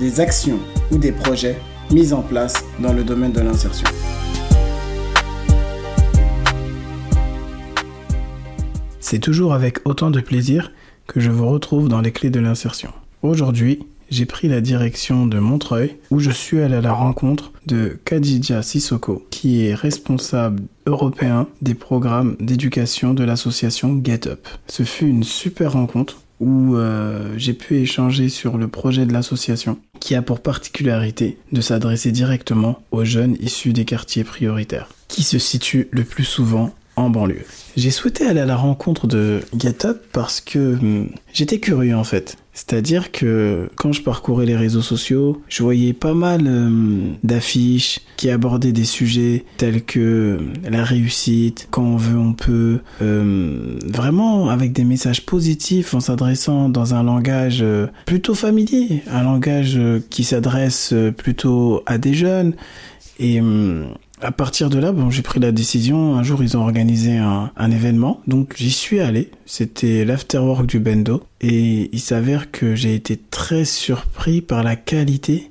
des actions ou des projets mis en place dans le domaine de l'insertion. C'est toujours avec autant de plaisir que je vous retrouve dans les clés de l'insertion. Aujourd'hui, j'ai pris la direction de Montreuil où je suis allé à la rencontre de Khadija Sissoko qui est responsable européen des programmes d'éducation de l'association Get Up. Ce fut une super rencontre où euh, j'ai pu échanger sur le projet de l'association qui a pour particularité de s'adresser directement aux jeunes issus des quartiers prioritaires qui se situent le plus souvent en banlieue. J'ai souhaité aller à la rencontre de GetUp parce que hum, j'étais curieux en fait. C'est-à-dire que quand je parcourais les réseaux sociaux, je voyais pas mal hum, d'affiches qui abordaient des sujets tels que hum, la réussite, quand on veut on peut, vraiment avec des messages positifs en s'adressant dans un langage euh, plutôt familier, un langage euh, qui s'adresse euh, plutôt à des jeunes. Et à partir de là, bon, j'ai pris la décision. Un jour, ils ont organisé un, événement, donc j'y suis allé. C'était l'afterwork du Bendo, et il s'avère que j'ai été très surpris par la qualité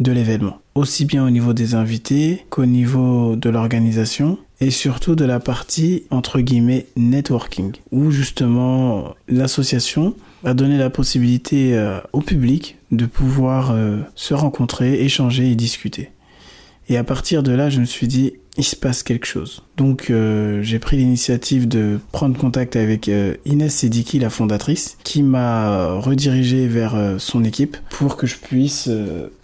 de l'événement, aussi bien au niveau des invités qu'au niveau de l'organisation et surtout de la partie entre guillemets networking, où justement l'association a donné la possibilité euh, au public de pouvoir euh, se rencontrer, échanger et discuter. Et à partir de là, je me suis dit, il se passe quelque chose. Donc euh, j'ai pris l'initiative de prendre contact avec euh, Inès Sediki, la fondatrice, qui m'a redirigé vers euh, son équipe pour que je puisse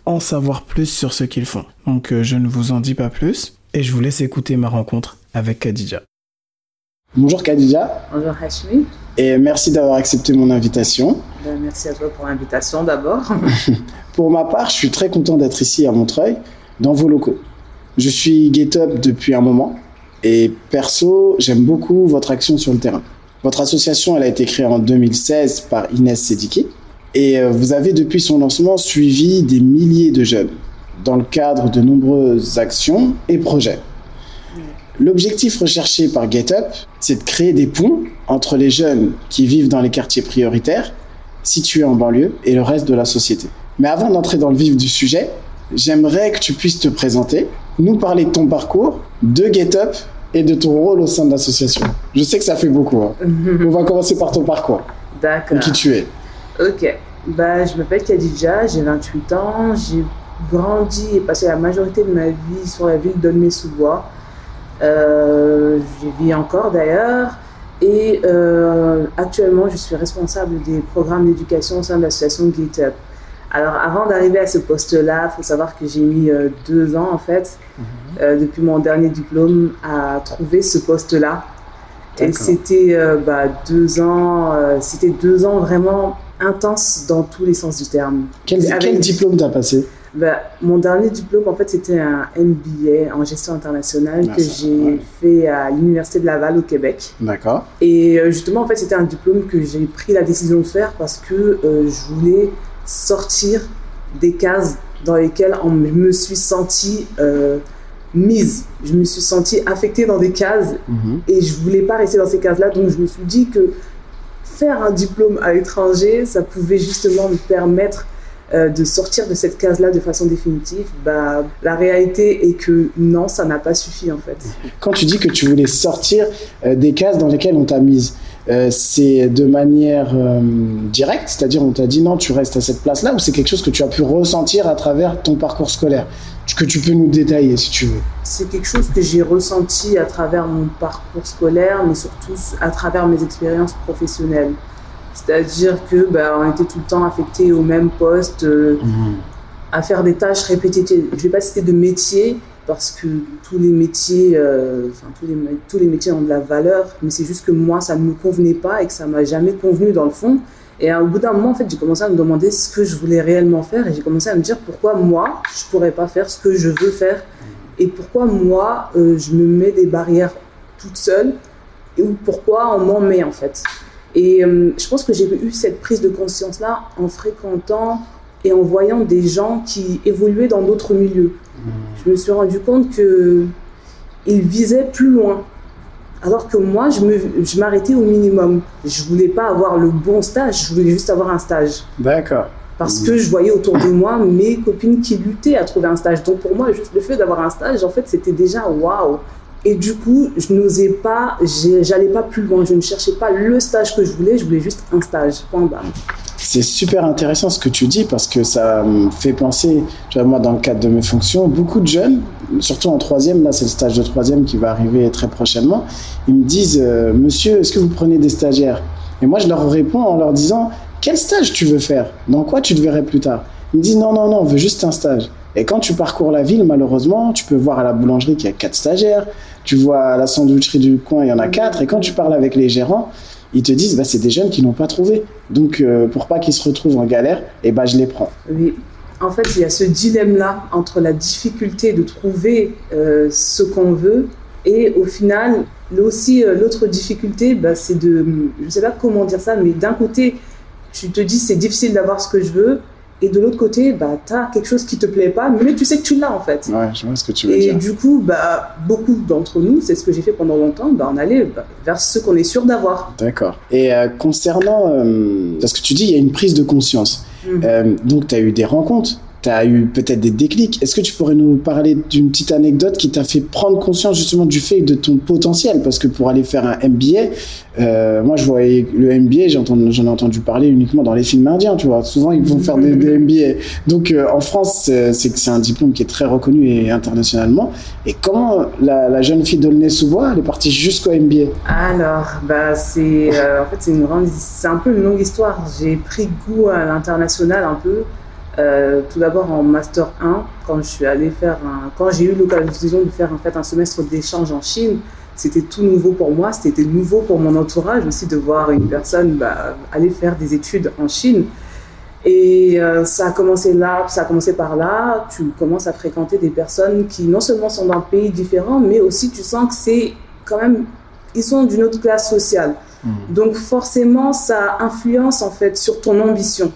en savoir plus sur ce qu'ils font. Donc je ne vous en dis pas plus et je vous laisse écouter ma rencontre avec Khadija. Bonjour Khadija. Bonjour Hashmi. Et merci d'avoir accepté mon invitation. Ben, merci à toi pour l'invitation d'abord. pour ma part, je suis très content d'être ici à Montreuil dans vos locaux. Je suis GetUp depuis un moment et perso, j'aime beaucoup votre action sur le terrain. Votre association, elle a été créée en 2016 par Inès Sediki et euh, vous avez depuis son lancement suivi des milliers de jeunes dans le cadre de nombreuses actions et projets. L'objectif recherché par GetUp, c'est de créer des ponts entre les jeunes qui vivent dans les quartiers prioritaires, situés en banlieue, et le reste de la société. Mais avant d'entrer dans le vif du sujet, j'aimerais que tu puisses te présenter, nous parler de ton parcours, de GetUp et de ton rôle au sein de l'association. Je sais que ça fait beaucoup. Hein. On va commencer par ton parcours. D'accord. Qui tu es. Ok. Bah, je m'appelle Khadija, j'ai 28 ans. J'ai grandi et passé la majorité de ma vie sur la ville d'Aulnay-sous-Bois. Euh, J'y vis encore d'ailleurs. Et euh, actuellement, je suis responsable des programmes d'éducation au sein de l'association GetUp. Alors, avant d'arriver à ce poste-là, il faut savoir que j'ai mis euh, deux ans, en fait, mhm. euh, depuis mon dernier diplôme, à trouver ce poste-là. Et c'était euh, bah, deux ans, c'était deux ans vraiment intenses dans tous les sens du terme. Quel, diplôme t'as passé? Bah, Mon dernier diplôme, en fait, c'était un MBA en gestion internationale que j'ai fait à l'Université de Laval au Québec. D'accord. Et justement, en fait, c'était un diplôme que j'ai pris la décision de faire parce que je voulais sortir des cases dans lesquelles on me suis sentie euh, mise. Je me suis sentie affectée dans des cases mhm. et je voulais pas rester dans ces cases-là. Donc je me suis dit que faire un diplôme à l'étranger, ça pouvait justement me permettre euh, de sortir de cette case-là de façon définitive, bah, la réalité est que non, ça n'a pas suffi en fait. Quand tu dis que tu voulais sortir euh, des cases dans lesquelles on t'a mise, euh, c'est de manière euh, directe, c'est-à-dire on t'a dit non, tu restes à cette place-là, ou c'est quelque chose que tu as pu ressentir à travers ton parcours scolaire, que tu peux nous détailler si tu veux C'est quelque chose que j'ai ressenti à travers mon parcours scolaire, mais surtout à travers mes expériences professionnelles. C'est-à-dire que bah, on était tout le temps affecté au même poste, euh, mhm. à faire des tâches répétitives. Je ne vais pas citer de métier, parce que tous les métiers, euh, enfin tous les, tous les métiers ont de la valeur, mais c'est juste que moi, ça ne me convenait pas et que ça m'a jamais convenu dans le fond. Et au bout d'un moment, en fait, j'ai commencé à me demander ce que je voulais réellement faire et j'ai commencé à me dire pourquoi moi, je pourrais pas faire ce que je veux faire et pourquoi moi, euh, je me mets des barrières toute seule ou pourquoi on m'en met en fait. Et euh, je pense que j'ai eu cette prise de conscience-là en fréquentant et en voyant des gens qui évoluaient dans d'autres milieux. Mmh. Je me suis rendu compte que ils visaient plus loin. Alors que moi, je m'arrêtais je au minimum. Je voulais pas avoir le bon stage, je voulais juste avoir un stage. D'accord. Parce que je voyais autour de moi mes copines qui luttaient à trouver un stage. Donc pour moi, juste le fait d'avoir un stage, en fait, c'était déjà waouh. Et du coup, je n'osais pas, j'allais pas plus loin. Je ne cherchais pas le stage que je voulais, je voulais juste un stage. Point barre. C'est super intéressant ce que tu dis parce que ça me fait penser, tu vois, moi, dans le cadre de mes fonctions, beaucoup de jeunes, surtout en troisième, là, c'est le stage de troisième qui va arriver très prochainement, ils me disent, euh, monsieur, est-ce que vous prenez des stagiaires? Et moi, je leur réponds en leur disant, quel stage tu veux faire? Dans quoi tu te verrais plus tard? Ils me disent, non, non, non, on veut juste un stage. Et quand tu parcours la ville, malheureusement, tu peux voir à la boulangerie qu'il y a quatre stagiaires, tu vois à la sandwicherie du coin, il y en a quatre, et quand tu parles avec les gérants, ils te disent bah, c'est des jeunes qui n'ont pas trouvé. Donc euh, pour pas qu'ils se retrouvent en galère, et eh ben, je les prends. Oui. En fait, il y a ce dilemme-là entre la difficulté de trouver euh, ce qu'on veut et au final, aussi euh, l'autre difficulté, bah, c'est de, je ne sais pas comment dire ça, mais d'un côté, tu te dis c'est difficile d'avoir ce que je veux, et de l'autre côté, bah, tu as quelque chose qui te plaît pas, mais tu sais que tu l'as en fait. Ouais, je vois ce que tu veux et dire. Et du coup, bah, beaucoup d'entre nous, c'est ce que j'ai fait pendant longtemps, bah, on allait bah, vers ce qu'on est sûr d'avoir. D'accord. Et euh, concernant, euh, parce que tu dis, il y a une prise de conscience. Mhm. Euh, donc, tu as eu des rencontres tu as eu peut-être des déclics. Est-ce que tu pourrais nous parler d'une petite anecdote qui t'a fait prendre conscience justement du fait de ton potentiel? Parce que pour aller faire un MBA, euh, moi je voyais le MBA, j'en ai entendu parler uniquement dans les films indiens, tu vois. Souvent ils vont faire des, MBA. Donc euh, en France, c'est que c'est un diplôme qui est très reconnu et internationalement. Et comment la, jeune fille d'Aulnay-sous-Bois, elle est partie jusqu'au MBA Alors, bah, c'est euh, en fait c'est un peu une longue histoire. J'ai pris goût à l'international un peu. Euh, tout d'abord en master 1, quand je suis allée faire un, quand j'ai eu l'occasion de faire en fait un semestre d'échange en Chine, c'était tout nouveau pour moi, c'était nouveau pour mon entourage aussi de voir une personne bah, aller faire des études en Chine. Et euh, ça a commencé là, ça a commencé par là. Tu commences à fréquenter des personnes qui non seulement sont d'un pays différent, mais aussi tu sens que c'est quand même, ils sont d'une autre classe sociale. Mmh. Donc forcément, ça influence en fait sur ton ambition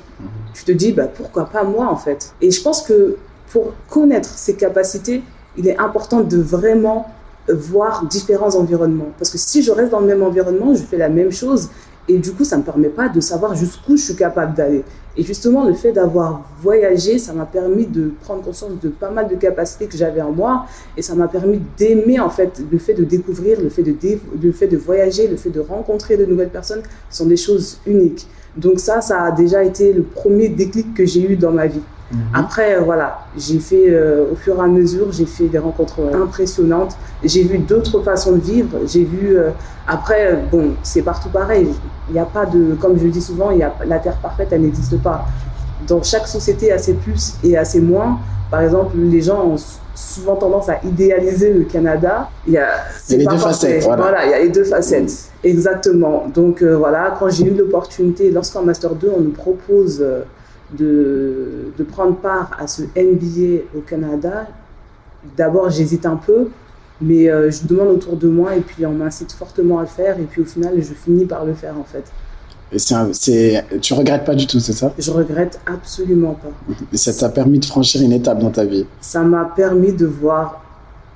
tu te dis, bah, pourquoi pas moi en fait? Et je pense que pour connaître ses capacités, il est important de vraiment voir différents environnements. Parce que si je reste dans le même environnement, je fais la même chose. Et du coup, ça ne me permet pas de savoir jusqu'où je suis capable d'aller. Et justement, le fait d'avoir voyagé, ça m'a permis de prendre conscience de pas mal de capacités que j'avais en moi. Et ça m'a permis d'aimer, en fait, le fait de découvrir, le fait de, le fait de voyager, le fait de rencontrer de nouvelles personnes sont des choses uniques. Donc ça, ça a déjà été le premier déclic que j'ai eu dans ma vie. Mhm. Après, euh, voilà, j'ai fait, euh, au fur et à mesure, j'ai fait des rencontres impressionnantes. J'ai vu d'autres façons de vivre. J'ai vu, euh, après, bon, c'est partout pareil. Il n'y a pas de, comme je le dis souvent, il y a, la terre parfaite, elle n'existe pas. Dans chaque société, assez plus et assez moins. Par exemple, les gens ont souvent tendance à idéaliser le Canada. Il y a, les deux facettes. Voilà. il y a les deux facettes. Exactement. Donc euh, voilà, quand j'ai eu l'opportunité, lorsqu'en Master 2, on nous propose euh, de, de, prendre part à ce MBA au Canada, d'abord j'hésite un peu, mais euh, je demande autour de moi et puis on m'incite fortement à le faire et puis au final je finis par le faire en fait. Et c'est, tu regrettes pas du tout, c'est ça? Je regrette absolument pas. Et ça t'a permis de franchir une étape dans ta vie? Ça m'a permis de voir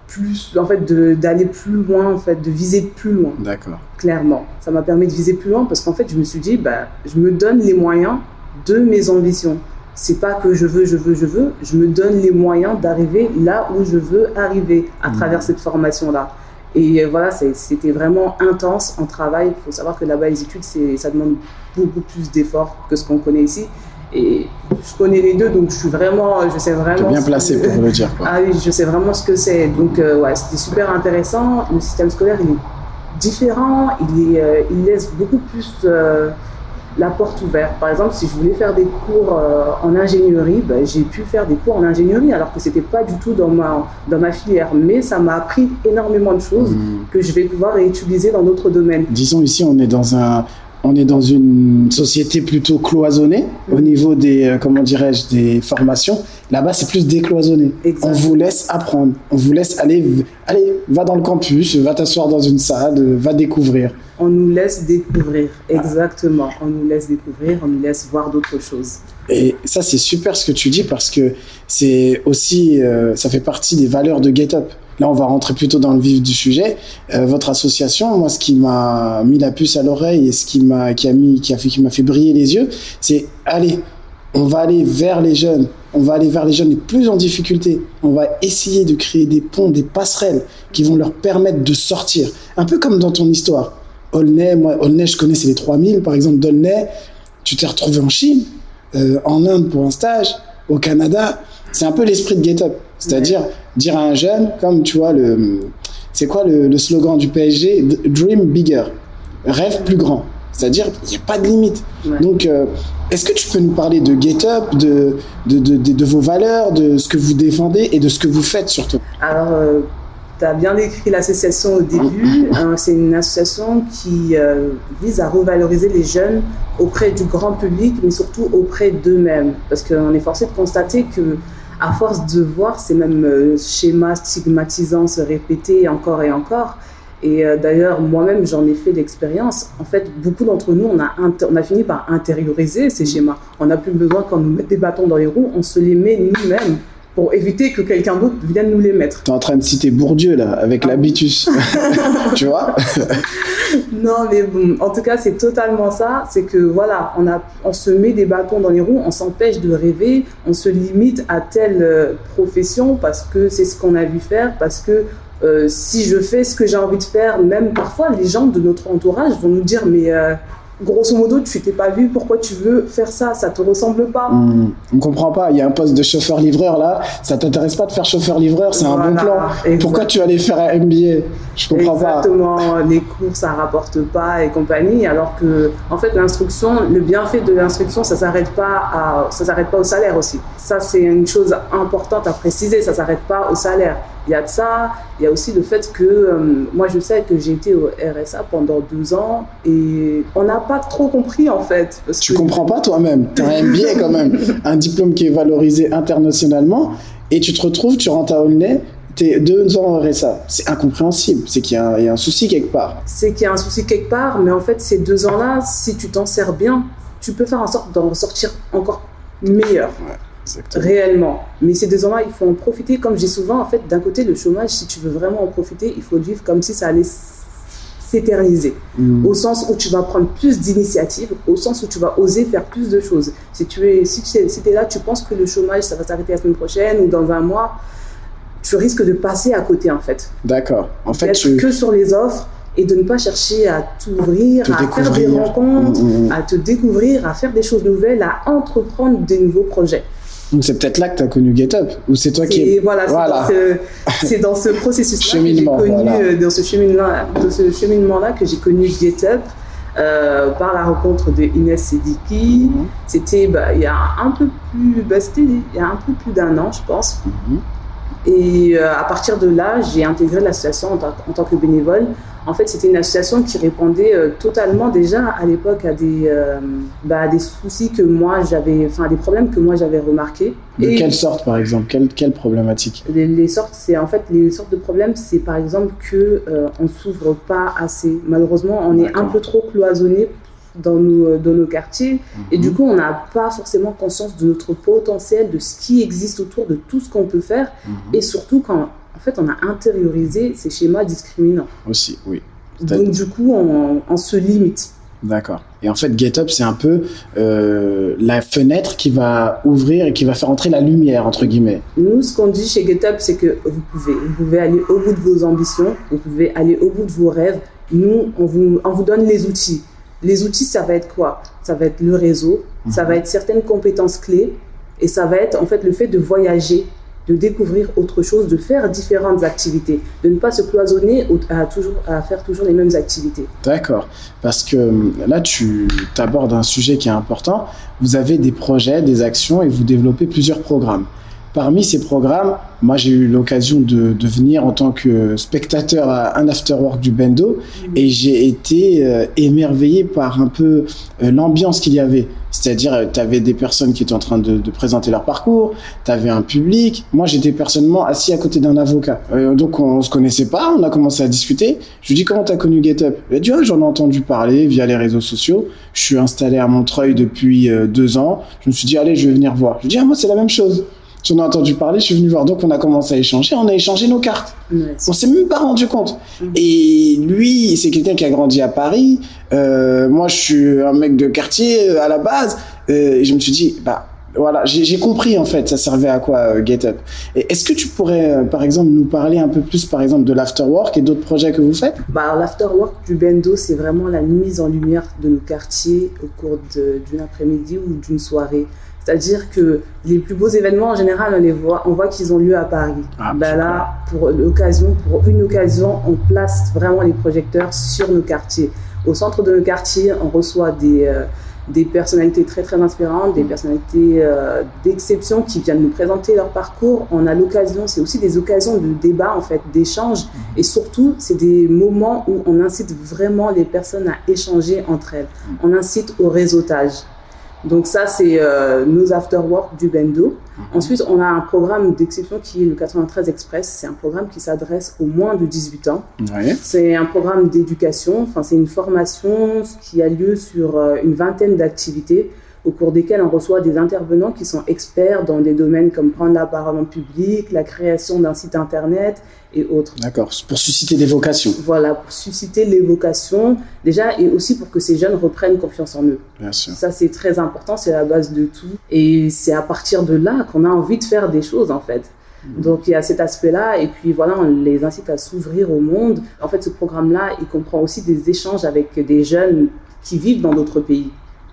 plus, en fait, d'aller plus loin, en fait, de viser plus loin. D'accord. Clairement. Ça m'a permis de viser plus loin parce qu'en fait, je me suis dit, bah, je me donne les moyens de mes ambitions. C'est pas que je veux, je veux, je veux. Je me donne les moyens d'arriver là où je veux arriver à mmh. travers cette formation-là. Et voilà, c'était vraiment intense en travail. Il faut savoir que là-bas, les études, ça demande beaucoup plus d'efforts que ce qu'on connaît ici. Et je connais les deux, donc je suis vraiment, je sais vraiment. bien placé pour le dire. Ah oui, je sais vraiment ce que c'est. Donc euh, ouais, c'était super intéressant. Le système scolaire, il est différent. Il, est, euh, il laisse beaucoup plus euh, la porte ouverte. Par exemple, si je voulais faire des cours euh, en ingénierie, ben, j'ai pu faire des cours en ingénierie alors que c'était pas du tout dans ma, dans ma filière. Mais ça m'a appris énormément de choses mmh. que je vais pouvoir réutiliser dans d'autres domaines. Disons ici, on est dans un, on est dans une société plutôt cloisonnée au niveau des, euh, comment dirais-je, des formations. Là-bas, c'est plus décloisonné. On vous laisse apprendre. On vous laisse aller, allez, va dans le campus, va t'asseoir dans une salle, va découvrir. On nous laisse découvrir, exactement. On nous laisse découvrir, on nous laisse voir d'autres choses. Et ça, c'est super ce que tu dis parce que c'est aussi, euh, ça fait partie des valeurs de Get Up. Là, on va rentrer plutôt dans le vif du sujet. Euh, votre association, moi, ce qui m'a mis la puce à l'oreille et ce qui m'a, qui a mis, qui a fait, qui m'a fait briller les yeux, c'est allez, on va aller vers les jeunes. On va aller vers les jeunes les plus en difficulté. On va essayer de créer des ponts, des passerelles qui vont leur permettre de sortir. Un peu comme dans ton histoire. Aulnay, moi, Aulnay, je connais, c'est les 3000, par exemple, d'Aulnay. Tu t'es retrouvé en Chine, euh, en Inde pour un stage, au Canada. C'est un peu l'esprit de Get Up. C'est-à-dire dire à un jeune, comme tu vois, le, c'est quoi le, slogan du PSG Dream bigger. Rêve plus grand. C'est-à-dire, il n'y a pas de limite. Donc, euh, est-ce que tu peux nous parler de Get Up, de de, de, de, vos valeurs, de ce que vous défendez et de ce que vous faites surtout? Alors, euh, tu as bien décrit l'association au début. Hein, c'est une association qui euh, vise à revaloriser les jeunes auprès du grand public, mais surtout auprès d'eux-mêmes. Parce qu'on est forcé de constater que à force de voir ces mêmes euh, schémas stigmatisants se répéter encore et encore, et euh, d'ailleurs, moi-même, j'en ai fait l'expérience. En fait, beaucoup d'entre nous, on a, on a fini par intérioriser ces schémas. On n'a plus besoin, quand nous mettons des bâtons dans les roues, on se les met nous-mêmes pour éviter que quelqu'un d'autre vienne nous les mettre. Tu es en train de citer Bourdieu, là, avec ah. l'habitus. tu vois? Non, mais bon, en tout cas, c'est totalement ça. C'est que, voilà, on, a, on se met des bâtons dans les roues, on s'empêche de rêver, on se limite à telle euh, profession parce que c'est ce qu'on a vu faire, parce que si je fais ce que j'ai envie de faire, même parfois, les gens de notre entourage vont nous dire, mais... Grosso modo, tu t'es pas vu, pourquoi tu veux faire ça? Ça te ressemble pas. Hmm. on comprend pas. Il y a un poste de chauffeur-livreur là. Ça t'intéresse pas de faire chauffeur-livreur? C'est un bon plan. Pourquoi tu allais faire un MBA Je comprends pas. Exactement. Les cours, ça rapporte pas et compagnie. Alors que, en fait, l'instruction, le bienfait de l'instruction, ça s'arrête pas à, ça s'arrête pas au salaire aussi. Ça, c'est une chose importante à préciser. Ça s'arrête pas au salaire. Il y a de ça, il y a aussi le fait que euh, moi je sais que j'ai été au RSA pendant deux ans et on n'a pas trop compris en fait. Parce tu comprends pas toi-même, tu as un MBA quand même, un diplôme qui est valorisé internationalement et tu te retrouves, tu rentres à Aulnay, es deux ans au RSA. C'est incompréhensible. C'est qu'il y, a un souci quelque part. C'est qu'il y a un souci quelque part, mais en fait, ces deux ans-là, si tu t'en sers bien, tu peux faire en sorte d'en ressortir encore meilleur. Réellement. Mais ces deux ans-là, il faut en profiter. Comme j'ai souvent, en fait, d'un côté, le chômage, si tu veux vraiment en profiter, il faut le vivre comme si ça allait s'éterniser. Mm. Au sens où tu vas prendre plus d'initiatives, au sens où tu vas oser faire plus de choses. Si tu es, si tu es, là, tu penses que le chômage, ça va s'arrêter la semaine prochaine ou dans un mois, tu risques de passer à côté, en fait. D'accord. En fait, tu... que sur les offres et de ne pas chercher à t'ouvrir, à faire des rencontres, mm, mm, à te découvrir, à faire des choses nouvelles, à entreprendre des nouveaux projets. Donc c'est peut-être là que tu as connu GetUp ou c'est toi qui voilà, voilà. c'est dans, ce processus là que j'ai connu euh, dans ce cheminement dans ce cheminement là que j'ai connu GetUp euh, par la rencontre de Inès Sediki. Mhm. C'était bah, il y a un peu plus bah, il y a un peu plus d'un an je pense. Mhm. Et euh, à partir de là, j'ai intégré l'association en, tant que bénévole en fait, c'était une association qui répondait euh, totalement déjà à l'époque à des, euh, bah, des soucis que moi j'avais, enfin des problèmes que moi j'avais remarqués. De quelle sorte, par exemple? Quelle, quelle problématique? Les, sortes, c'est en fait les sortes de problèmes, c'est par exemple que euh, on s'ouvre pas assez. Malheureusement, on est un peu trop cloisonné dans nos, dans nos quartiers. Et du mhm. coup, on n'a pas forcément conscience de notre potentiel, de ce qui existe autour, de tout ce qu'on peut faire. Mhm. Et surtout, quand en fait, on a intériorisé ces schémas discriminants. Aussi, oui. Donc, du coup, on, se limite. D'accord. Et en fait, GetUp, c'est un peu euh, la fenêtre qui va ouvrir et qui va faire entrer la lumière, entre guillemets. Nous, ce qu'on dit chez GetUp, c'est que vous pouvez, vous pouvez aller au bout de vos ambitions, vous pouvez aller au bout de vos rêves. Nous, on vous, on vous donne les outils. Les outils, ça va être quoi? Ça va être le réseau, ça mhm. va être certaines compétences clés, et ça va être en fait le fait de voyager de découvrir autre chose, de faire différentes activités, de ne pas se cloisonner à, toujours, à faire toujours les mêmes activités. D'accord, parce que hum, là, tu abordes un sujet qui est important. Vous avez des projets, des actions et vous développez plusieurs programmes. Parmi ces programmes, moi j'ai eu l'occasion de, venir en tant que spectateur à un afterwork du Bendo et j'ai été euh, émerveillé par un peu euh, l'ambiance qu'il y avait. C'est-à-dire, euh, tu avais des personnes qui étaient en train de, présenter leur parcours, tu avais un public. Moi j'étais personnellement assis à côté d'un avocat. donc on se connaissait pas, on a commencé à discuter. Je lui dis comment tu as connu GetUp Il a dit j'en ai entendu parler via les réseaux sociaux. Je suis installé à Montreuil depuis deux ans. Je me suis dit allez je vais venir voir. Je lui dis ah moi c'est la même chose. J'en ai entendu parler, je suis venu voir. Donc, on a commencé à échanger. On a échangé nos cartes. on s'est même pas rendu compte. Mm. Et lui, c'est quelqu'un qui a grandi à Paris. Euh, moi, je suis un mec de quartier euh, à la base. Euh, et je me suis dit, bah, voilà, j'ai compris en fait, ça servait à quoi euh, GetUp. Est-ce que tu pourrais, euh, par exemple, nous parler un peu plus, par exemple, de l'afterwork et d'autres projets que vous faites? Bah, L'afterwork du Bendo, c'est vraiment la mise en lumière de nos quartiers au cours d'une après-midi ou d'une soirée. C'est-à-dire que les plus beaux événements, en général, on les voit, on voit qu'ils ont lieu à Paris. Ah, bah là, pour l'occasion, pour une occasion, on place vraiment les projecteurs sur nos quartiers. Au centre de nos quartiers, on reçoit des, euh, des personnalités très très inspirantes, des mm. personnalités euh, d'exception qui viennent nous présenter leur parcours. On a l'occasion, c'est aussi des occasions de débat en fait, d'échange, mm. et surtout c'est des moments où on incite vraiment les personnes à échanger entre elles. Mm. On incite au réseautage. Donc ça, c'est euh, nos after-work du Bendo. Mhm. Ensuite, on a un programme d'exception qui est le 93 Express. C'est un programme qui s'adresse aux moins de 18 ans. C'est un programme d'éducation. Enfin, c'est une formation qui a lieu sur euh, une vingtaine d'activités au cours desquels on reçoit des intervenants qui sont experts dans des domaines comme prendre la parole en public, la création d'un site internet et autres. D'accord, pour susciter des vocations. Voilà, pour susciter les vocations déjà et aussi pour que ces jeunes reprennent confiance en eux. Bien sûr. Ça c'est très important, c'est la base de tout et c'est à partir de là qu'on a envie de faire des choses en fait. Mmh. Donc il y a cet aspect-là et puis voilà, on les incite à s'ouvrir au monde. En fait, ce programme-là, il comprend aussi des échanges avec des jeunes qui vivent dans d'autres pays.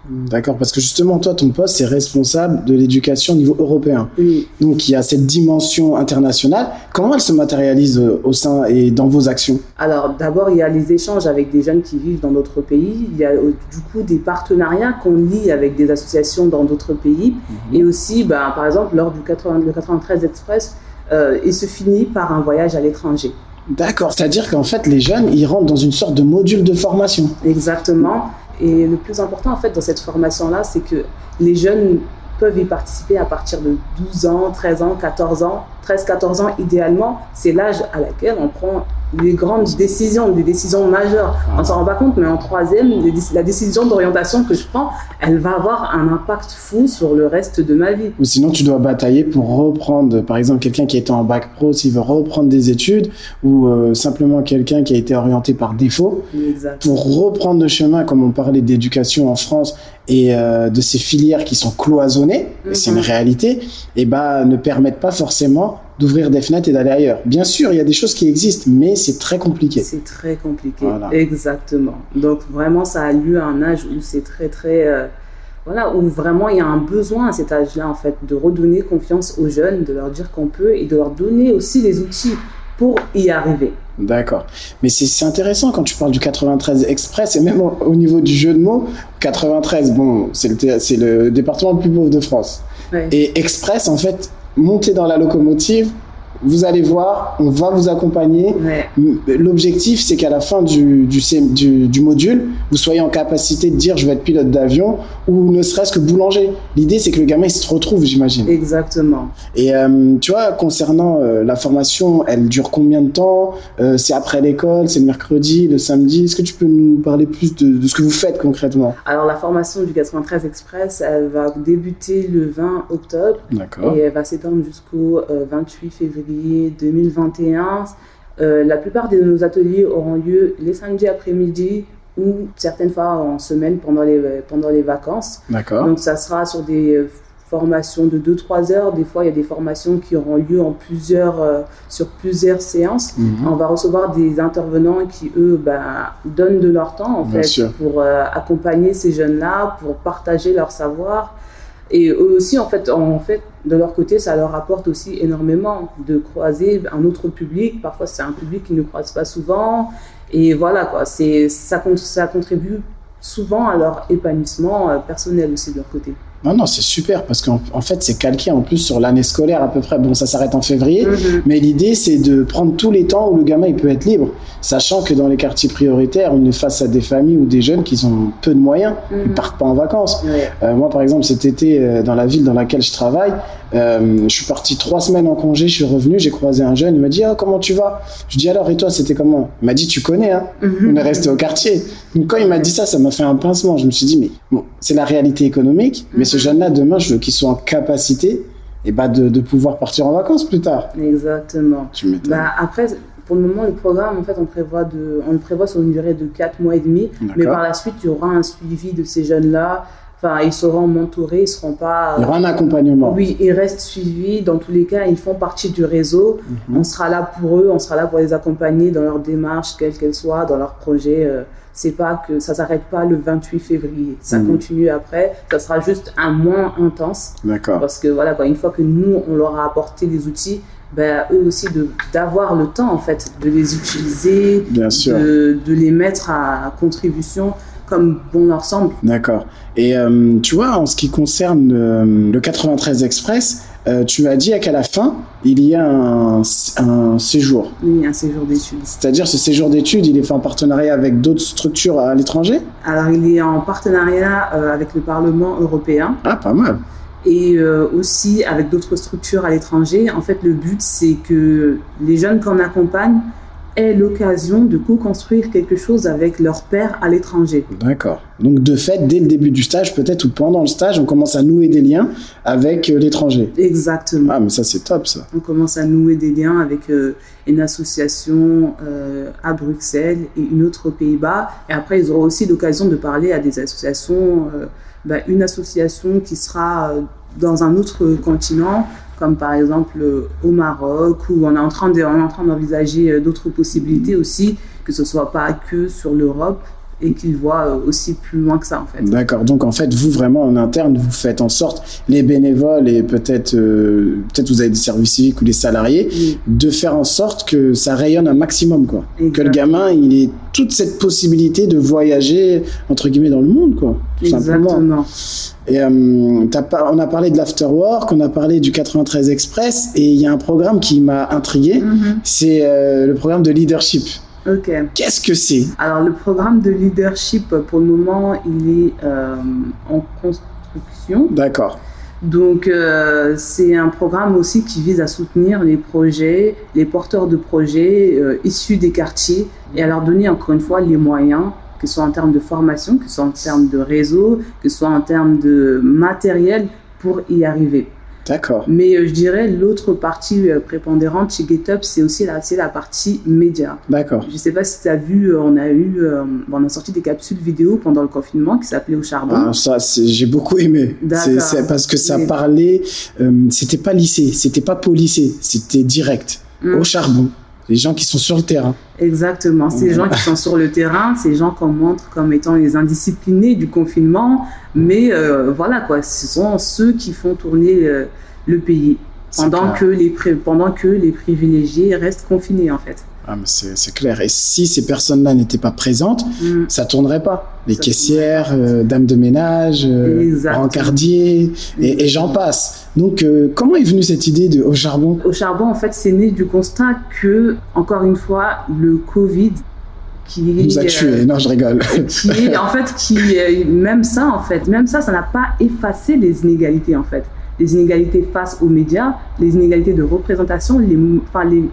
D'accord, parce que justement, toi, ton poste, c'est responsable de l'éducation au niveau européen. Donc, il y a cette dimension internationale. Comment elle se matérialise euh, au sein et dans vos actions? Alors, d'abord, il y a les échanges avec des jeunes qui vivent dans d'autres pays. Il y a euh, du coup des partenariats qu'on lie avec des associations dans d'autres pays. Mhm. Et aussi, ben, par exemple, lors du 93 Express, euh, il se finit par un voyage à l'étranger. D'accord, c'est-à-dire qu'en fait, les jeunes, ils rentrent dans une sorte de module de formation. Exactement. Et le plus important, en fait, dans cette formation-là, c'est que les jeunes peuvent y participer à partir de 12 ans, 13 ans, 14 ans, 13-14 ans idéalement. C'est l'âge à laquelle on prend les grandes décisions, des décisions majeures. On s'en rend pas compte, mais en troisième, la décision d'orientation que je prends, elle va avoir un impact fou sur le reste de ma vie. Ou sinon, tu dois batailler pour reprendre, par exemple, quelqu'un qui était en bac pro, s'il veut reprendre des études, ou euh, simplement quelqu'un qui a été orienté par défaut, pour reprendre le chemin, comme on parlait d'éducation en France, et euh, de ces filières qui sont cloisonnées, c'est une mhm. réalité, et bah, ne permettent pas forcément d'ouvrir des fenêtres et d'aller ailleurs. Bien sûr, il y a des choses qui existent, mais c'est très compliqué. C'est très compliqué, exactement. Donc vraiment, ça a lieu à un âge où c'est très très euh, voilà, où vraiment il y a un besoin à cet âge-là en fait de redonner confiance aux jeunes, de leur dire qu'on peut et de leur donner aussi les outils pour y arriver. D'accord. Mais c'est intéressant quand tu parles du 93 Express et même au, niveau du jeu de mots, 93, bon, c'est le, le département le plus pauvre de France. Et Express, en fait, monter dans la locomotive, vous allez voir, on va vous accompagner. L'objectif, c'est qu'à la fin du, du, du, module, vous soyez en capacité de dire je vais être pilote d'avion ou ne serait-ce que boulanger. L'idée, c'est que le gamin il se retrouve, j'imagine. Exactement. Et euh, tu vois, concernant euh, la formation, elle dure combien de temps? Euh, C'est après l'école, c'est le mercredi, le samedi? Est-ce que tu peux nous parler plus de, de, ce que vous faites concrètement? Alors, la formation du 93 Express, elle va débuter le 20 octobre et elle va s'étendre jusqu'au 28 février 2021. Euh, la plupart de nos ateliers auront lieu les samedis après-midi ou certaines fois en semaine pendant les, pendant les vacances. D'accord. Donc ça sera sur des euh, formations de 2-3 heures. Des fois, il y a des formations qui auront lieu en plusieurs, euh, sur plusieurs séances. Mhm. On va recevoir des intervenants qui, eux, ben, donnent de leur temps en fait, pour accompagner ces jeunes-là, pour partager leur savoir. Et aussi, en fait, en fait, de leur côté, ça leur apporte aussi énormément de croiser un autre public. Parfois, c'est un public qui ne croise pas souvent. Et voilà, quoi. Ça, ça contribue souvent à leur épanouissement euh, personnel aussi de leur côté. Non, non, c'est super parce qu'en en fait, c'est calqué en plus sur l'année scolaire à peu près. Bon, ça s'arrête en février, mhm. mais l'idée, c'est de prendre tous les temps où le gamin il peut être libre, sachant que dans les quartiers prioritaires, on est face à des familles ou des jeunes qui ont peu de moyens, ils mhm. partent pas en vacances. Euh, moi, par exemple, cet été, euh, dans la ville dans laquelle je travaille, euh, je suis parti trois semaines en congé, je suis revenu, j'ai croisé un jeune, il m'a dit ah, comment tu vas? Je dis alors et toi c'était comment? Il m'a dit tu connais, hein? Mhm. on est resté au quartier. Donc, quand il m'a dit ça, ça m'a fait un pincement. Je me suis dit mais bon, c'est la réalité économique, mais ce mhm. jeune-là demain je veux qu'il soit en capacité et eh bah, de, de, pouvoir partir en vacances plus tard. Exactement. Tu bah, après pour le moment, le programme, en fait, on, prévoit de, on le prévoit sur une durée de 4 mois et demi. Mais par la suite, il y aura un suivi de ces jeunes-là Enfin, ils seront mentorés, ils seront pas. Il y aura un accompagnement. Oui, ils restent suivis. Dans tous les cas, ils font partie du réseau. Mhm. On sera là pour eux, on sera là pour les accompagner dans leur démarche, quelle qu'elle soit, dans leur projet. Euh, c'est pas que ça s'arrête pas le 28 février. Ça mhm. continue après. Ça sera juste un moins intense. D'accord. Parce que voilà, une fois que nous, on leur a apporté des outils, ben, eux aussi d'avoir le temps en fait de les utiliser, Bien sûr. De, de les mettre à contribution comme bon leur semble. D'accord. Et euh, tu vois, en ce qui concerne euh, le 93 Express, euh, tu as dit qu'à la fin, il y a un, séjour. Oui, un séjour d'études. C'est-à-dire ce séjour d'études, il est fait en partenariat avec d'autres structures à l'étranger? Alors, il est en partenariat avec le Parlement européen. Ah, pas mal. Et aussi avec d'autres structures à l'étranger. En fait, le but, c'est que les jeunes qu'on accompagne est l'occasion de co-construire quelque chose avec leur père à l'étranger. D'accord. Donc de fait, dès le début du stage, peut-être ou pendant le stage, on commence à nouer des liens avec euh, l'étranger. Exactement. Ah, mais ça c'est top ça. On commence à nouer des liens avec euh, une association euh, à Bruxelles et une autre aux Pays-Bas. Et après, ils auront aussi l'occasion de parler à des associations, bah, une association qui sera dans un autre continent comme par exemple euh, au Maroc, où on est en train d'envisager euh, d'autres possibilités aussi, que ce soit pas que sur l'Europe, et qu'ils voient euh, aussi plus loin que ça en fait. D'accord. Donc en fait, vous vraiment en interne, vous faites en sorte les bénévoles et peut-être peut-être vous avez des services civiques ou des salariés de faire en sorte que ça rayonne un maximum quoi. Que le gamin il ait toute cette possibilité de voyager entre guillemets dans le monde quoi. Exactement. Et euh, on a parlé de l'afterwork, on a parlé du 93 Express, et il y a un programme qui m'a intrigué, mm-hmm. c'est euh, le programme de leadership. Ok. Qu'est-ce que c'est? Alors le programme de leadership, pour le moment, il est euh, en construction. D'accord. Donc c'est un programme aussi qui vise à soutenir les projets, les porteurs de projets issus des quartiers et à leur donner encore une fois les moyens que ce soit en termes de formation, que ce soit en termes de réseau, que ce soit en termes de matériel pour y arriver. D'accord. Mais euh, je dirais l'autre partie euh, prépondérante chez GitHub, c'est aussi la, la partie média. D'accord. Je ne sais pas si tu as vu, euh, on a eu, on a sorti des capsules vidéo pendant le confinement qui s'appelaient au charbon. Ah, ça, j'ai beaucoup aimé. C'est parce que ça parlait, c'était pas lycée, c'était pas policé, c'était direct, mmh. au charbon les gens qui sont sur le terrain. Exactement, ces gens qui sont sur le terrain, ces gens qu'on montre comme étant les indisciplinés du confinement, mais euh, voilà quoi, ce sont ceux qui font tourner euh, le pays pendant que, les pendant que les privilégiés restent confinés en fait. Ah, c'est clair. Et si ces personnes-là n'étaient pas présentes, mm. ça tournerait pas. Les caissières, euh, dames de ménage, euh, brancardiers, et, j'en passe. Donc, euh, comment est venue cette idée de au charbon? Au charbon, en fait, c'est né du constat que, encore une fois, le Covid qui nous a tués. non, je rigole. Qui est, en fait, qui même ça, en fait, même ça, ça n'a pas effacé les inégalités, en fait. Les inégalités face aux médias, les inégalités de représentation, les, enfin, les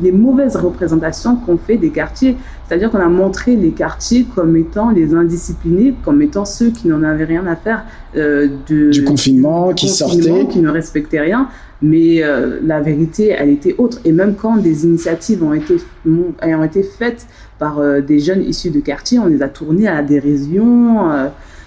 les mauvaises représentations qu'on fait des quartiers. C'est-à-dire qu'on a montré les quartiers comme étant les indisciplinés, comme étant ceux qui n'en avaient rien à faire euh, de, du confinement, qui sortaient. Qui ne respectaient rien. Mais euh, la vérité, elle était autre. Et même quand des initiatives ont été, ont été faites par euh, des jeunes issus de quartiers, on les a tournées à la dérision.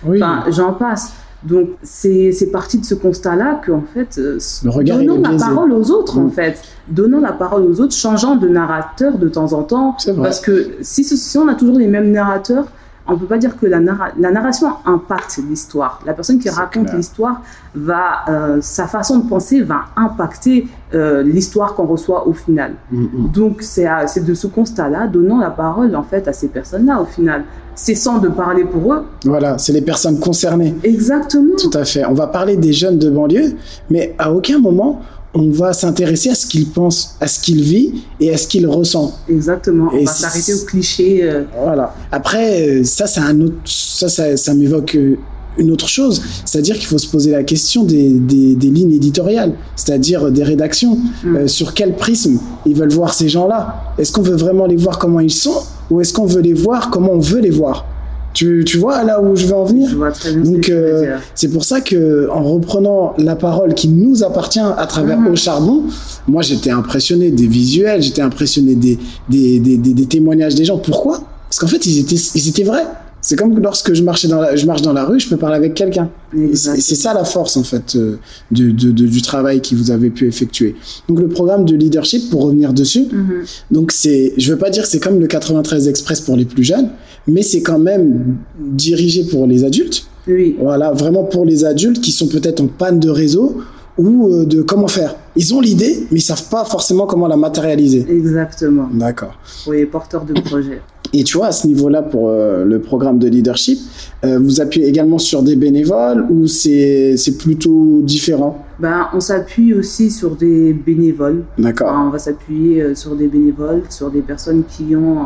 Enfin, j'en passe. Donc c'est parti de ce constat-là qu'en fait, euh, donnons la parole aux autres en mm. fait, donnons la parole aux autres, changeant de narrateur de temps en temps, parce que si, si on a toujours les mêmes narrateurs, on peut pas dire que la, la narration impacte l'histoire. La personne qui raconte l'histoire va, euh, sa façon de penser va impacter euh, l'histoire qu'on reçoit au final. Mm, mm. Donc c'est de ce constat-là, donnant la parole en fait à ces personnes-là au final, cessant de parler pour eux. Voilà, c'est les personnes concernées. Exactement. Tout à fait. On va parler des jeunes de banlieue, mais à aucun moment on va s'intéresser à ce qu'il pense, à ce qu'il vit et à ce qu'il ressent. Exactement. On va s'arrêter aux clichés. Euh. Voilà. Après, euh, ça, c'est un autre, ça, ça, m'évoque euh, une autre chose, c'est-à-dire qu'il faut se poser la question des, des, lignes éditoriales, c'est-à-dire des rédactions. Mm. sur quel prisme ils veulent voir ces gens-là? Est-ce qu'on veut vraiment les voir comment ils sont ou est-ce qu'on veut les voir comment on veut les voir? Tu, tu, vois là où je veux en venir je vois très bien Donc euh, c'est pour ça que en reprenant la parole qui nous appartient à travers mhm. Au Charbon, moi j'étais impressionné des visuels, j'étais impressionné des des, des, des, témoignages des gens. Pourquoi? Parce qu'en fait ils étaient ils étaient vrais. C'est comme lorsque je, marchais dans la, je marche dans la rue, je peux parler avec quelqu'un. C'est ça la force, en fait, euh, de, de, du travail que vous avez pu effectuer. Donc, le programme de leadership, pour revenir dessus, mhm. donc c'est, je veux pas dire c'est comme le 93 Express pour les plus jeunes, mais c'est quand même dirigé pour les adultes. Oui. Voilà, vraiment pour les adultes qui sont peut-être en panne de réseau ou euh, de comment faire. Ils ont l'idée, mais ils savent pas forcément comment la matérialiser. Exactement. D'accord. Les porteurs de projets. Et tu vois, à ce niveau-là, pour euh, le programme de leadership, euh, vous appuyez également sur des bénévoles ou c'est plutôt différent? Ben, On s'appuie aussi sur des bénévoles. D'accord. on va s'appuyer sur des bénévoles, sur des personnes qui ont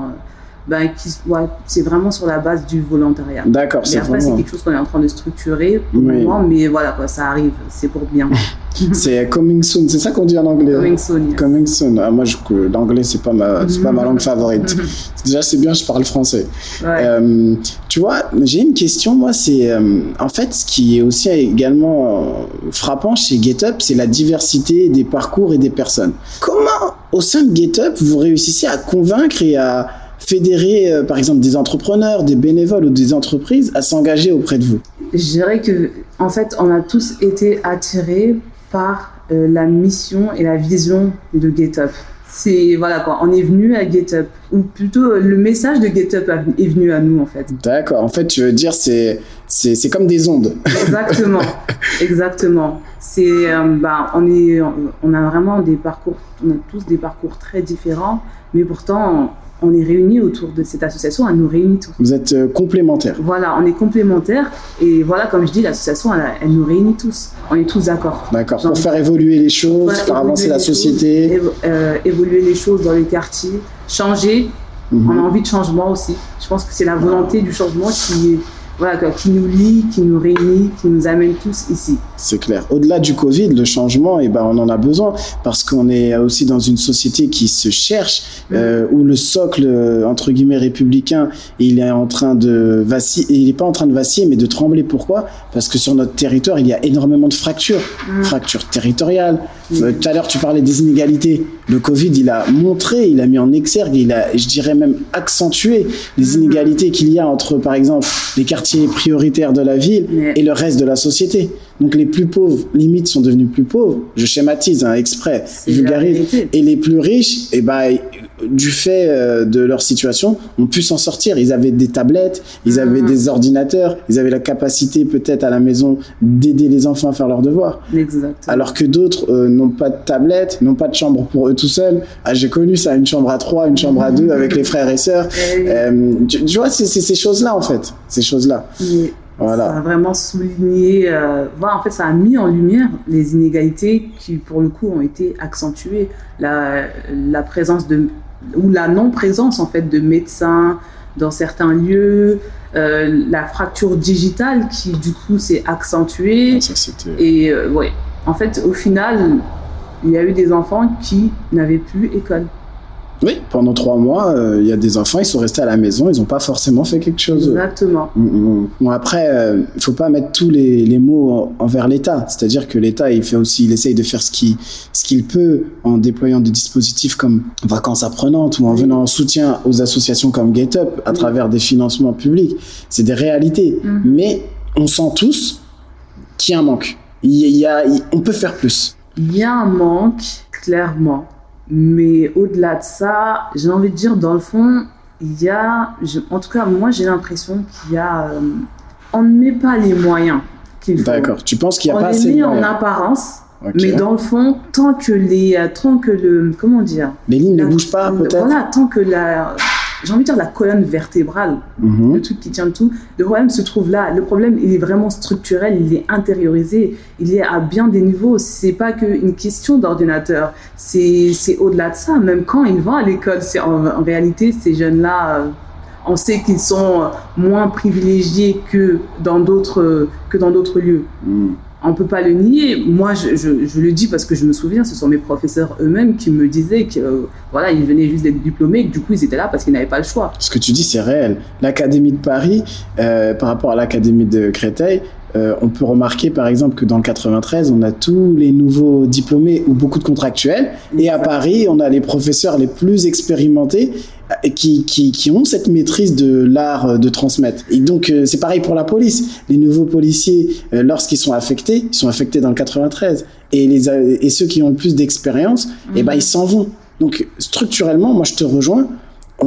ben, qui, ouais, c'est vraiment sur la base du volontariat. D'accord, c'est après, c'est quelque chose qu'on est en train de structurer pour le moment, mais voilà, quoi, ça arrive, c'est pour bien. c'est coming soon, c'est ça qu'on dit en anglais? Coming soon. Yes. Coming soon. Ah, moi, l'anglais, c'est pas, ma, c'est pas ma langue favorite. Déjà, c'est bien, je parle français. Ouais. Euh, tu vois, j'ai une question, moi, c'est euh, en fait, ce qui est aussi également euh, frappant chez GetUp, c'est la diversité des parcours et des personnes. Comment, au sein de GetUp, vous réussissez à convaincre et à fédérer, euh, par exemple, des entrepreneurs, des bénévoles ou des entreprises à s'engager auprès de vous Je dirais que, en fait, on a tous été attirés par euh, la mission et la vision de GetUp. C'est voilà quoi, on est venu à GetUp ou plutôt le message de GetUp est venu à nous en fait. D'accord. En fait, tu veux dire c'est c'est comme des ondes. Exactement, exactement. C'est euh, bah, on est on a vraiment des parcours, on a tous des parcours très différents, mais pourtant on est réunis autour de cette association, elle nous réunit tous. Vous êtes euh, complémentaires. Voilà, on est complémentaires et voilà, comme je dis, l'association, elle, nous réunit tous. On est tous d'accord. D'accord, pour faire évoluer les choses, faire avancer la société. Euh, évoluer les choses dans les quartiers, changer. Mhm. On a envie de changement aussi. Je pense que c'est la volonté du changement qui est voilà, qui nous lie, qui nous réunit, qui nous amène tous ici. C'est clair. Au-delà du Covid, le changement, eh ben, on en a besoin parce qu'on est aussi dans une société qui se cherche, mm. euh, où le socle, entre guillemets, républicain, il est en train de vaciller, il n'est pas en train de vaciller, mais de trembler. Pourquoi? Parce que sur notre territoire, il y a énormément de fractures, mm. fractures territoriales. Mm. Euh, tout à l'heure, tu parlais des inégalités. Le Covid, il a montré, il a mis en exergue, il a, je dirais même accentué les inégalités qu'il y a entre, par exemple, les quartiers prioritaire de la ville et le reste de la société. Donc les plus pauvres, limite, sont devenus plus pauvres. Je schématise hein, exprès, vulgarise. Et les plus riches, et eh ben, du fait euh, de leur situation, ont pu s'en sortir. Ils avaient des tablettes, ils avaient ah. des ordinateurs, ils avaient la capacité peut-être à la maison d'aider les enfants à faire leurs devoirs. Alors que d'autres euh, n'ont pas de tablette, n'ont pas de chambre pour eux tout seuls. Ah, J'ai connu ça, une chambre à trois, une chambre à deux avec les frères et sœurs. Eh euh, tu, vois, c'est ces choses-là en fait, ces choses-là. Voilà. Ça a vraiment souligné, euh, en fait, ça a mis en lumière les inégalités qui, pour le coup, ont été accentuées. La, la présence de, ou la non-présence, en fait, de médecins dans certains lieux, euh, la fracture digitale qui, du coup, s'est accentuée. Et, euh, ouais, en fait, au final, il y a eu des enfants qui n'avaient plus école. Oui, pendant trois mois, euh, il y a des enfants, ils sont restés à la maison, ils n'ont pas forcément fait quelque chose. Exactement. Mm, mm. Bon, après, il euh, ne faut pas mettre tous les, les mots envers l'État. C'est-à-dire que l'État, il fait aussi, il essaye de faire ce qu'il ce qu'il peut en déployant des dispositifs comme vacances apprenantes ou en venant en soutien aux associations comme GetUp à travers des financements publics. C'est des réalités. Mm. Mais on sent tous qu'il y a un manque. Il y a, on peut faire plus. Il y a un manque, clairement mais au-delà de ça, j'ai envie de dire, dans le fond, il y a, en tout cas, moi j'ai l'impression qu'il y a, euh, on ne met pas les moyens qu'il faut. D'accord. Tu penses qu'il n'y a on pas les assez de met en moyens apparence, mais dans le fond, tant que les, euh, tant que le, comment dire, Les lignes ne bougent pas, peut-être Voilà, tant que la, j'ai envie de dire la colonne vertébrale, Mhm. le truc qui tient le tout, le problème se trouve là. Le problème, il est vraiment structurel, il est intériorisé, il est à bien des niveaux. C'est pas qu'une question d'ordinateur, c'est au-delà de ça. Même quand ils vont à l'école, c'est en, en réalité ces jeunes-là, euh, on sait qu'ils sont moins privilégiés que dans d'autres que dans d'autres lieux. Mhm. On peut pas le nier. Moi, je le dis parce que je me souviens, ce sont mes professeurs eux-mêmes qui me disaient que euh, voilà, ils venaient juste d'être diplômés, et que du coup ils étaient là parce qu'ils n'avaient pas le choix. Ce que tu dis, c'est réel. L'Académie de Paris, euh, par rapport à l'Académie de Créteil, euh, on peut remarquer par exemple que dans le 93, on a tous les nouveaux diplômés ou beaucoup de contractuels. Et à Paris, on a les professeurs les plus expérimentés euh, qui, qui, qui ont cette maîtrise de l'art euh, de transmettre. Et donc, euh, c'est pareil pour la police. Les nouveaux policiers, euh, lorsqu'ils sont affectés, ils sont affectés dans le 93. Et, les, euh, et ceux qui ont le plus d'expérience, eh ben, ils s'en vont. Donc, structurellement, moi, je te rejoins.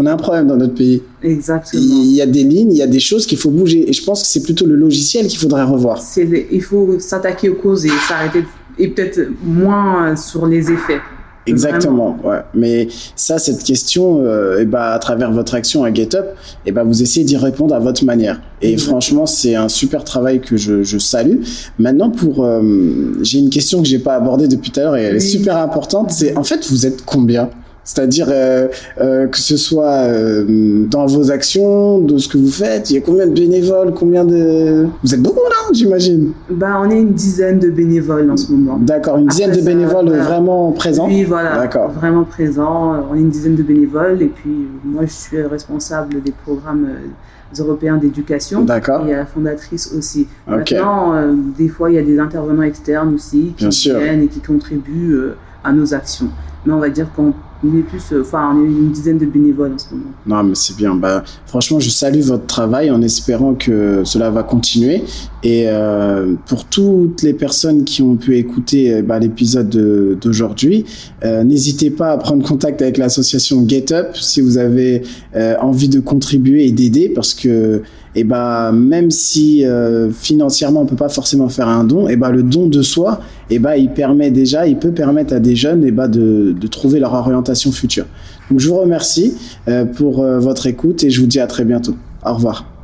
On a un problème dans notre pays. Exactement. Il y a des lignes, il y a des choses qu'il faut bouger. Et je pense que c'est plutôt le logiciel qu'il faudrait revoir. Il faut s'attaquer aux causes et s'arrêter et peut-être moins sur les effets. Exactement, ouais. Mais ça, cette question, euh, eh ben, à travers votre action à GetUp, ben, vous essayez d'y répondre à votre manière. Et franchement, c'est un super travail que je, je salue. Maintenant, pour, euh, j'ai une question que j'ai pas abordée depuis tout à l'heure et elle est Oui. super importante. C'est, en fait, vous êtes combien? C'est-à-dire euh, euh, que ce soit euh, dans vos actions, de ce que vous faites, il y a combien de bénévoles, combien de... Vous êtes beaucoup là, j'imagine? Bah, on est une dizaine de bénévoles en ce moment. D'accord, une dizaine de bénévoles voilà. vraiment présents? Oui, voilà, D'accord. vraiment présent. On est une dizaine de bénévoles et puis moi, je suis responsable des programmes européens d'éducation. D'accord. Et la fondatrice aussi. Ok. Maintenant, euh, des fois, il y a des intervenants externes aussi qui Bien sûr. viennent et qui contribuent euh, à nos actions. Mais on va dire qu'on est plus, euh, enfin, on est une dizaine de bénévoles en ce moment. Non, mais c'est bien. Bah, franchement, je salue votre travail en espérant que cela va continuer. Et euh, pour toutes les personnes qui ont pu écouter euh, bah, l'épisode de- d'aujourd'hui, euh, n'hésitez pas à prendre contact avec l'association GetUp si vous avez euh, envie de contribuer et d'aider, parce que et ben même si euh, financièrement on peut pas forcément faire un don, et ben le don de soi, et ben il permet déjà, il peut permettre à des jeunes et ben de, de trouver leur orientation future. Donc je vous remercie euh, pour euh, votre écoute et je vous dis à très bientôt. Au revoir.